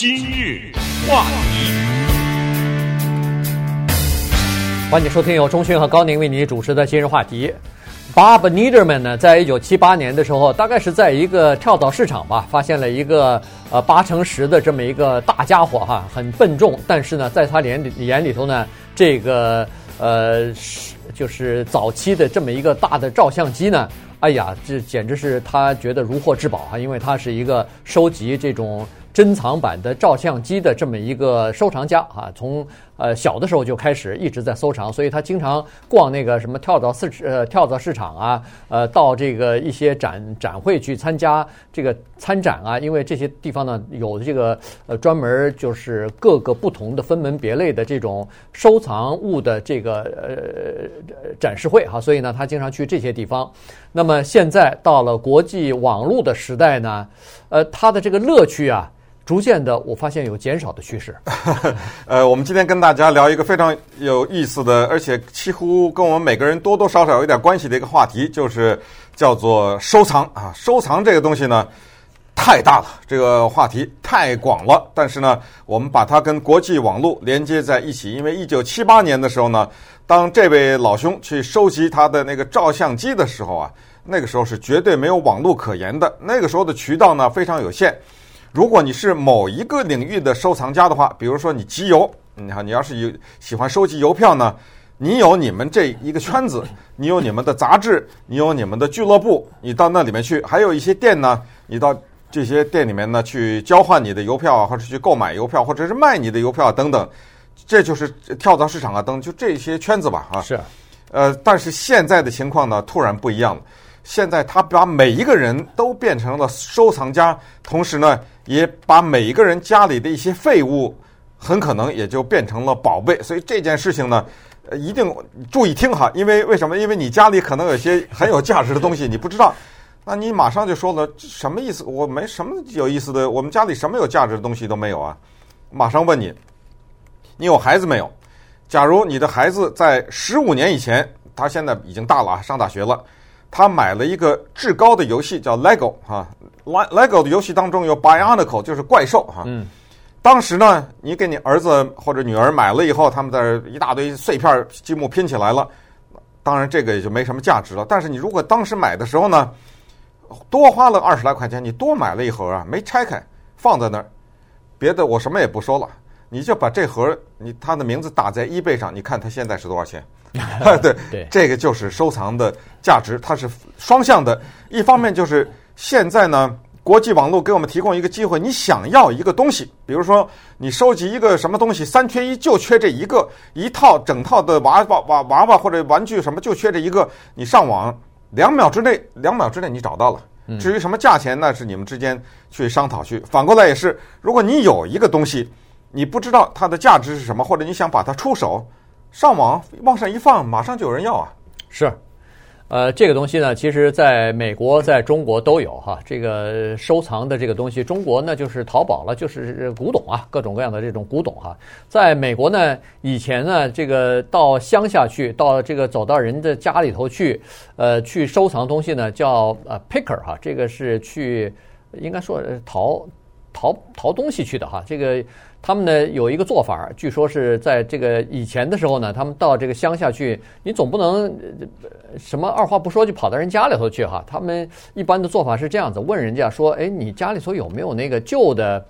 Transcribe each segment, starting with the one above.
今日话题，欢迎收听由钟迅和高宁为你主持的今日话题。Bob Niederman 呢，在一九七八年的时候，大概是在一个跳蚤市场吧，发现了一个呃八乘十的这么一个大家伙哈，很笨重，但是呢，在他眼里眼里头呢，这个呃是就是早期的这么一个大的照相机呢，哎呀，这简直是他觉得如获至宝哈，因为他是一个收集这种。珍藏版的照相机的这么一个收藏家啊，从呃小的时候就开始一直在收藏，所以他经常逛那个什么跳蚤市呃跳蚤市场啊，呃到这个一些展展会去参加这个参展啊，因为这些地方呢有这个呃专门就是各个不同的分门别类的这种收藏物的这个呃展示会哈，所以呢他经常去这些地方。那么现在到了国际网络的时代呢，呃他的这个乐趣啊。逐渐的，我发现有减少的趋势。呃，我们今天跟大家聊一个非常有意思的，而且几乎跟我们每个人多多少少有一点关系的一个话题，就是叫做收藏啊。收藏这个东西呢，太大了，这个话题太广了。但是呢，我们把它跟国际网络连接在一起，因为一九七八年的时候呢，当这位老兄去收集他的那个照相机的时候啊，那个时候是绝对没有网络可言的，那个时候的渠道呢非常有限。如果你是某一个领域的收藏家的话，比如说你集邮，你看你要是有喜欢收集邮票呢，你有你们这一个圈子，你有你们的杂志，你有你们的俱乐部，你到那里面去，还有一些店呢，你到这些店里面呢去交换你的邮票啊，或者去购买邮票，或者是卖你的邮票等等，这就是跳蚤市场啊等等，就这些圈子吧啊。是，呃，但是现在的情况呢，突然不一样了。现在他把每一个人都变成了收藏家，同时呢，也把每一个人家里的一些废物，很可能也就变成了宝贝。所以这件事情呢，一定注意听哈，因为为什么？因为你家里可能有些很有价值的东西，你不知道，那你马上就说了什么意思？我没什么有意思的，我们家里什么有价值的东西都没有啊。马上问你，你有孩子没有？假如你的孩子在十五年以前，他现在已经大了，上大学了。他买了一个至高的游戏，叫 Lego 哈，Lego 的游戏当中有 Bionicle，就是怪兽哈。嗯。当时呢，你给你儿子或者女儿买了以后，他们在一大堆碎片积木拼起来了。当然，这个也就没什么价值了。但是你如果当时买的时候呢，多花了二十来块钱，你多买了一盒啊，没拆开，放在那儿，别的我什么也不说了，你就把这盒你他的名字打在 eBay 上，你看它现在是多少钱？对对，这个就是收藏的价值，它是双向的。一方面就是现在呢，国际网络给我们提供一个机会，你想要一个东西，比如说你收集一个什么东西，三缺一，就缺这一个，一套整套的娃娃娃娃娃或者玩具什么，就缺这一个，你上网两秒之内，两秒之内你找到了。至于什么价钱，那是你们之间去商讨去。反过来也是，如果你有一个东西，你不知道它的价值是什么，或者你想把它出手。上网往上一放，马上就有人要啊！是，呃，这个东西呢，其实在美国、在中国都有哈。这个收藏的这个东西，中国呢就是淘宝了，就是古董啊，各种各样的这种古董哈。在美国呢，以前呢，这个到乡下去，到这个走到人的家里头去，呃，去收藏东西呢，叫呃 picker 哈，这个是去应该说淘淘淘东西去的哈，这个。他们呢有一个做法，据说是在这个以前的时候呢，他们到这个乡下去，你总不能什么二话不说就跑到人家里头去哈。他们一般的做法是这样子，问人家说：“哎，你家里头有没有那个旧的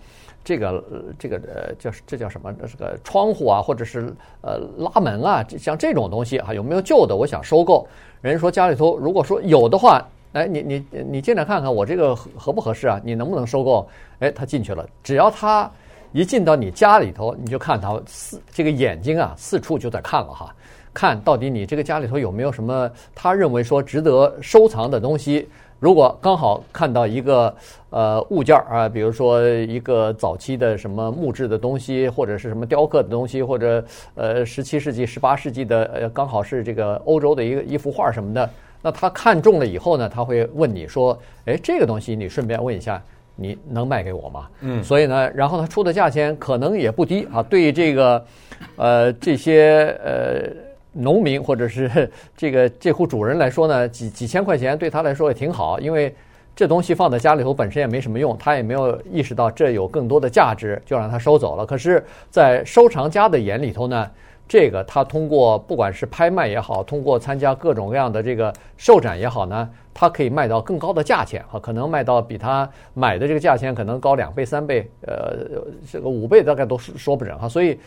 这个这个呃叫这叫什么？这个窗户啊，或者是呃拉门啊，像这种东西哈，有没有旧的？我想收购。”人说家里头如果说有的话，哎，你你你进来看看我这个合合不合适啊？你能不能收购？哎，他进去了，只要他。一进到你家里头，你就看他四这个眼睛啊，四处就在看了哈，看到底你这个家里头有没有什么他认为说值得收藏的东西。如果刚好看到一个呃物件儿啊，比如说一个早期的什么木质的东西，或者是什么雕刻的东西，或者呃十七世纪、十八世纪的呃刚好是这个欧洲的一个一幅画什么的，那他看中了以后呢，他会问你说：“哎，这个东西你顺便问一下。”你能卖给我吗？嗯，所以呢，然后他出的价钱可能也不低啊。对于这个，呃，这些呃农民或者是这个这户主人来说呢，几几千块钱对他来说也挺好，因为这东西放在家里头本身也没什么用，他也没有意识到这有更多的价值，就让他收走了。可是，在收藏家的眼里头呢，这个他通过不管是拍卖也好，通过参加各种各样的这个售展也好呢，他可以卖到更高的价钱啊，可能卖到比他买的这个价钱可能高两倍、三倍，呃，这个五倍大概都说不准哈。所以，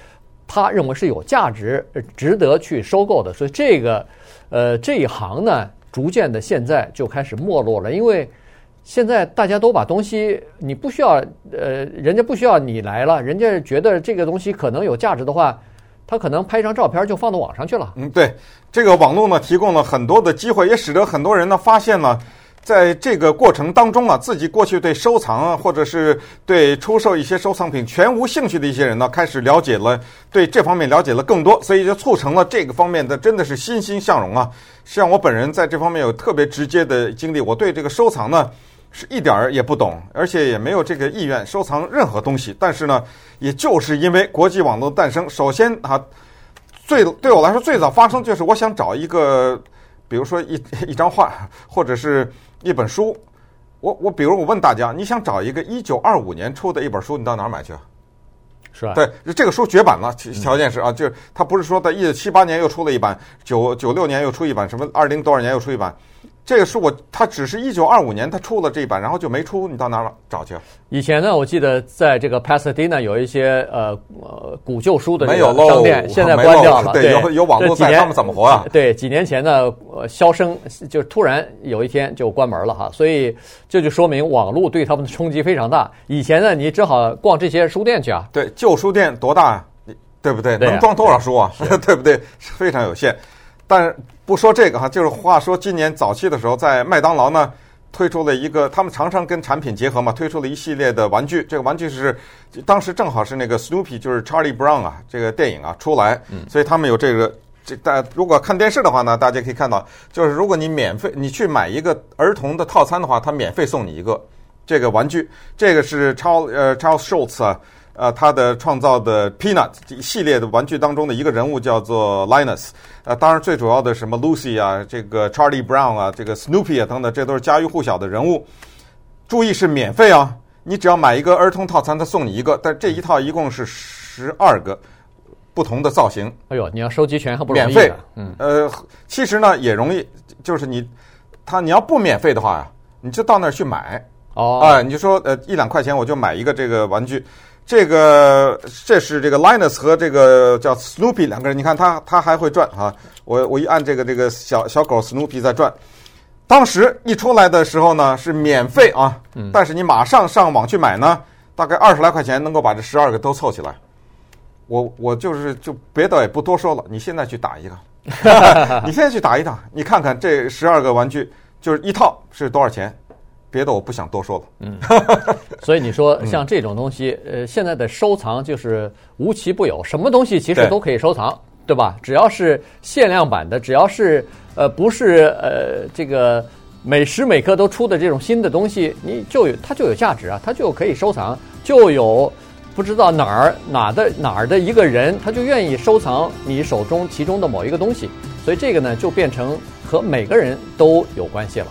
他认为是有价值、值得去收购的。所以，这个呃这一行呢，逐渐的现在就开始没落了，因为。现在大家都把东西，你不需要，呃，人家不需要你来了，人家觉得这个东西可能有价值的话，他可能拍一张照片就放到网上去了。嗯，对，这个网络呢提供了很多的机会，也使得很多人呢发现呢，在这个过程当中啊，自己过去对收藏啊，或者是对出售一些收藏品全无兴趣的一些人呢，开始了解了，对这方面了解了更多，所以就促成了这个方面的真的是欣欣向荣啊。像我本人在这方面有特别直接的经历，我对这个收藏呢。是一点儿也不懂，而且也没有这个意愿收藏任何东西。但是呢，也就是因为国际网络的诞生，首先啊，最对我来说最早发生就是我想找一个，比如说一 一张画或者是一本书。我我比如我问大家，你想找一个一九二五年出的一本书，你到哪儿买去？是吧？对，这个书绝版了，条件是啊，就是它不是说在一九七八年又出了一版，九九六年又出一版，什么二零多少年又出一版。这个书我，它只是一九二五年它出了这一版，然后就没出，你到哪儿找去？以前呢，我记得在这个 Pasadena 有一些呃呃古旧书的这个商店，现在关掉了。对，有有网络在，他们怎么活啊？对，几年前呢，呃，销声就突然有一天就关门了哈，所以这就说明网络对他们的冲击非常大。以前呢，你只好逛这些书店去啊。对，旧书店多大啊？对不对？能装多少书啊？对不对？非常有限。但不说这个哈，就是话说今年早期的时候，在麦当劳呢推出了一个，他们常常跟产品结合嘛，推出了一系列的玩具。这个玩具是当时正好是那个 Snoopy，就是 Charlie Brown 啊，这个电影啊出来，所以他们有这个这大。如果看电视的话呢，大家可以看到，就是如果你免费你去买一个儿童的套餐的话，他免费送你一个这个玩具。这个是超呃 Charles Schultz 啊。呃，他的创造的 Peanut 一系列的玩具当中的一个人物叫做 Linus，呃，当然最主要的什么 Lucy 啊，这个 Charlie Brown 啊，这个 Snoopy 啊等等，这都是家喻户晓的人物。注意是免费啊，你只要买一个儿童套餐，他送你一个，但这一套一共是十二个不同的造型。哎呦，你要收集全还不容易。免费，嗯，呃，其实呢也容易，就是你他你要不免费的话呀，你就到那儿去买哦，哎、呃，你就说呃一两块钱我就买一个这个玩具。这个这是这个 Linus 和这个叫 Snoopy 两个人，你看他他还会转啊！我我一按这个这个小小狗 Snoopy 在转。当时一出来的时候呢是免费啊，但是你马上上网去买呢，大概二十来块钱能够把这十二个都凑起来。我我就是就别的也不多说了，你现在去打一个，你现在去打一打，你看看这十二个玩具就是一套是多少钱？别的我不想多说了。嗯，所以你说像这种东西，呃，现在的收藏就是无奇不有，什么东西其实都可以收藏，对，对吧？只要是限量版的，只要是呃不是呃这个每时每刻都出的这种新的东西，你就有它就有价值啊，它就可以收藏，就有不知道哪儿哪的哪儿的一个人，他就愿意收藏你手中其中的某一个东西，所以这个呢就变成和每个人都有关系了。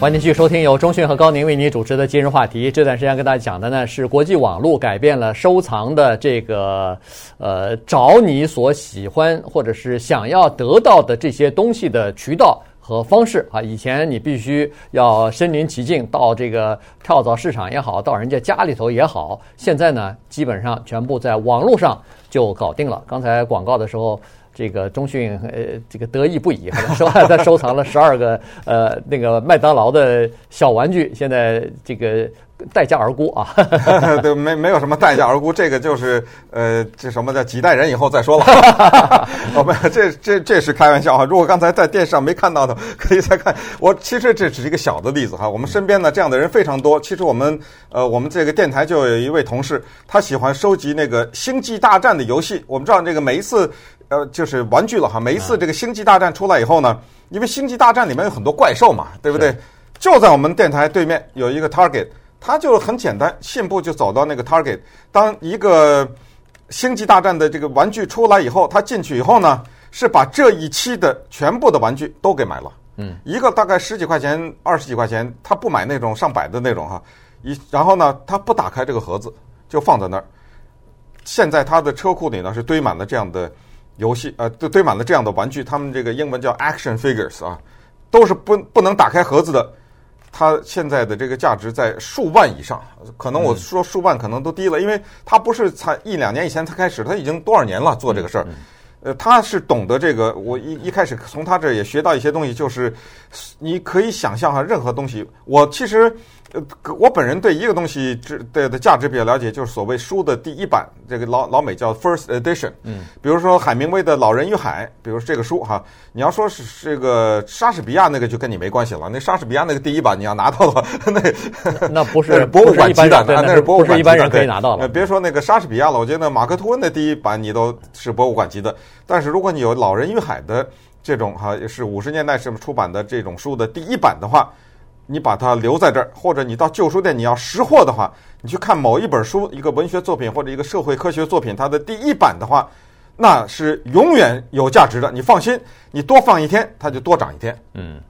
欢迎继续收听由钟讯和高宁为您主持的今日话题。这段时间跟大家讲的呢是国际网络改变了收藏的这个呃找你所喜欢或者是想要得到的这些东西的渠道和方式啊。以前你必须要身临其境到这个跳蚤市场也好，到人家家里头也好，现在呢基本上全部在网络上就搞定了。刚才广告的时候。这个中迅呃，这个得意不已，说他收藏了十二个呃那个麦当劳的小玩具，现在这个待价而沽啊。对，没没有什么待价而沽，这个就是呃这什么叫几代人以后再说了。我们这这这是开玩笑哈。如果刚才在电视上没看到的，可以再看。我其实这只是一个小的例子哈。我们身边呢这样的人非常多。其实我们呃我们这个电台就有一位同事，他喜欢收集那个星际大战的游戏。我们知道这个每一次。呃，就是玩具了哈。每一次这个《星际大战》出来以后呢，因为《星际大战》里面有很多怪兽嘛，对不对？就在我们电台对面有一个 Target，他就很简单，信步就走到那个 Target。当一个星际大战的这个玩具出来以后，他进去以后呢，是把这一期的全部的玩具都给买了。嗯，一个大概十几块钱、二十几块钱，他不买那种上百的那种哈。一然后呢，他不打开这个盒子，就放在那儿。现在他的车库里呢是堆满了这样的游戏，呃，堆堆满了这样的玩具。他们这个英文叫 Action Figures 啊，都是不不能打开盒子的。它现在的这个价值在数万以上，可能我说数万可能都低了，因为它不是才一两年以前才开始，它已经多少年了做这个事儿。呃，他是懂得这个，我一一开始从他这儿也学到一些东西，就是你可以想象哈，任何东西，我其实。呃，我本人对一个东西值的的价值比较了解，就是所谓书的第一版，这个老老美叫 first edition。嗯，比如说海明威的《老人与海》，比如说这个书哈，你要说是这个莎士比亚那个就跟你没关系了。那莎士比亚那个第一版你要拿到的话，那那不是博物馆级的，那那是博物馆，一般人可以拿到了。别说那个莎士比亚了，我觉得马克吐温的第一版你都是博物馆级的。但是如果你有《老人与海》的这种哈，是五十年代什么出版的这种书的第一版的话。你把它留在这儿，或者你到旧书店，你要识货的话，你去看某一本书，一个文学作品或者一个社会科学作品，它的第一版的话，那是永远有价值的。你放心，你多放一天，它就多涨一天。嗯，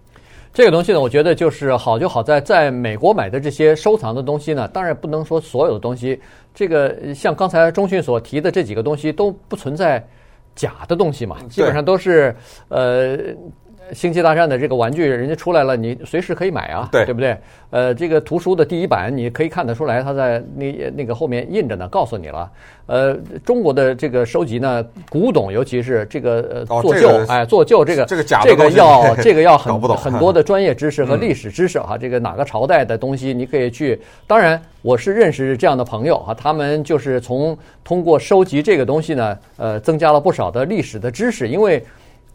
这个东西呢，我觉得就是好就好在在美国买的这些收藏的东西呢，当然不能说所有的东西，这个像刚才中迅所提的这几个东西都不存在假的东西嘛，基本上都是呃。星际大战的这个玩具，人家出来了，你随时可以买啊，对，对不对？呃，这个图书的第一版，你可以看得出来，它在那那个后面印着呢，告诉你了。呃，中国的这个收集呢，古董，尤其是这个呃做旧，哦这个、哎，做旧这个这个假这个要 这个要很很多的专业知识和历史知识哈、嗯。这个哪个朝代的东西，你可以去。当然，我是认识这样的朋友啊，他们就是从通过收集这个东西呢，呃，增加了不少的历史的知识，因为。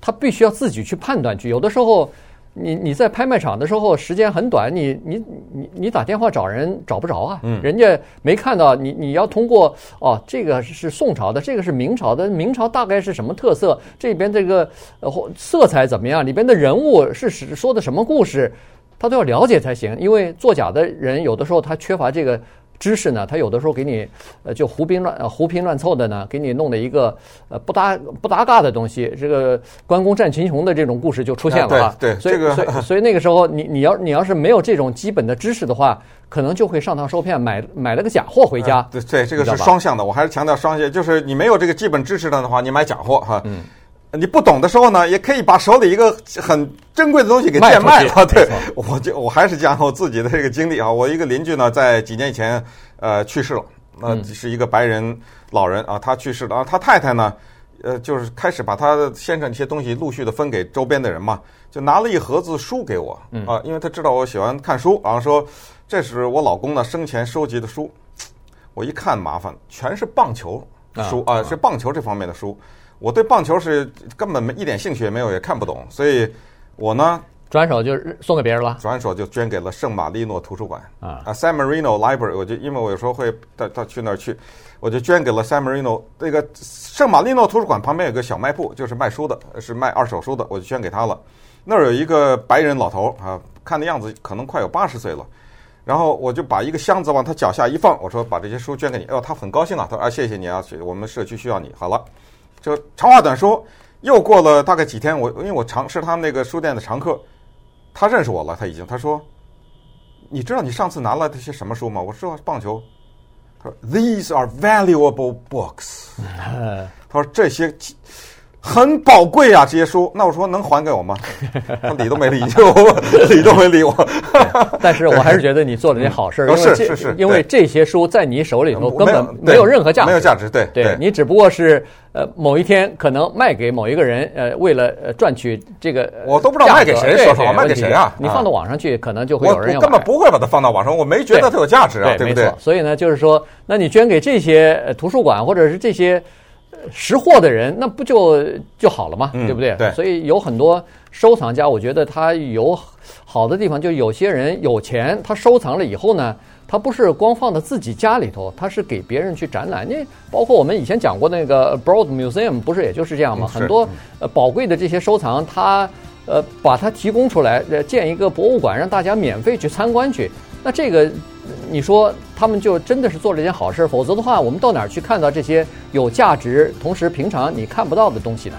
他必须要自己去判断去，有的时候，你你在拍卖场的时候时间很短，你你你你打电话找人找不着啊，嗯，人家没看到你，你要通过哦，这个是宋朝的，这个是明朝的，明朝大概是什么特色？这边这个呃色彩怎么样？里边的人物是是说的什么故事？他都要了解才行，因为作假的人有的时候他缺乏这个。知识呢，他有的时候给你，呃，就胡编乱呃胡编乱凑的呢，给你弄了一个呃不搭不搭嘎的东西。这个关公战秦琼的这种故事就出现了啊。对，所以、这个、所以 所以那个时候你你要你要是没有这种基本的知识的话，可能就会上当受骗，买买了个假货回家。对对，这个是双向的，我还是强调双向，就是你没有这个基本知识的话，你买假货哈。嗯。你不懂的时候呢，也可以把手里一个很珍贵的东西给贱卖了。对，我就我还是讲我自己的这个经历啊。我一个邻居呢，在几年以前呃去世了，那是一个白人老人啊，他去世了啊。他太太呢，呃，就是开始把他先生一些东西陆续的分给周边的人嘛，就拿了一盒子书给我啊，因为他知道我喜欢看书，然后说这是我老公呢生前收集的书。我一看麻烦，全是棒球书啊，是棒球这方面的书。我对棒球是根本没一点兴趣也没有，也看不懂，所以我呢转手就送给别人了，转手就捐给了圣马力诺图书馆啊，San Marino Library，我就因为我有时候会到到去那儿去，我就捐给了 San Marino 那个圣马力诺图书馆旁边有个小卖部，就是卖书的，是卖二手书的，我就捐给他了。那儿有一个白人老头啊，看的样子可能快有八十岁了，然后我就把一个箱子往他脚下一放，我说把这些书捐给你，哦，他很高兴啊，他说啊谢谢你啊，我们社区需要你，好了。就长话短说，又过了大概几天，我因为我常是他们那个书店的常客，他认识我了，他已经他说，你知道你上次拿了这些什么书吗？我说棒球，他说 These are valuable books，他说这些。很宝贵啊，这些书。那我说能还给我吗？他理都没理就，理都没理我。但是我还是 觉得你做了件好事，嗯、是是是，因为这些书在你手里头根本没有任何价值，没有价值。对对，你只不过是呃某一天可能卖给某一个人，呃，为了赚取这个，我都不知道卖给谁，说实话，卖给谁啊？你放到网上去，可能就会有人要。我根本不会把它放到网上，我没觉得它有价值啊，对不对？所以呢，就是说，那你捐给这些图书馆或者是这些。识货的人，那不就就好了嘛，对不对？对。所以有很多收藏家，我觉得他有好的地方，就有些人有钱，他收藏了以后呢，他不是光放在自己家里头，他是给别人去展览。你包括我们以前讲过那个 Broad Museum，不是也就是这样吗？很多呃宝贵的这些收藏，他呃把它提供出来，建一个博物馆，让大家免费去参观去。那这个你说他们就真的是做了一件好事，否则的话，我们到哪儿去看到这些有价值，同时平常你看不到的东西呢？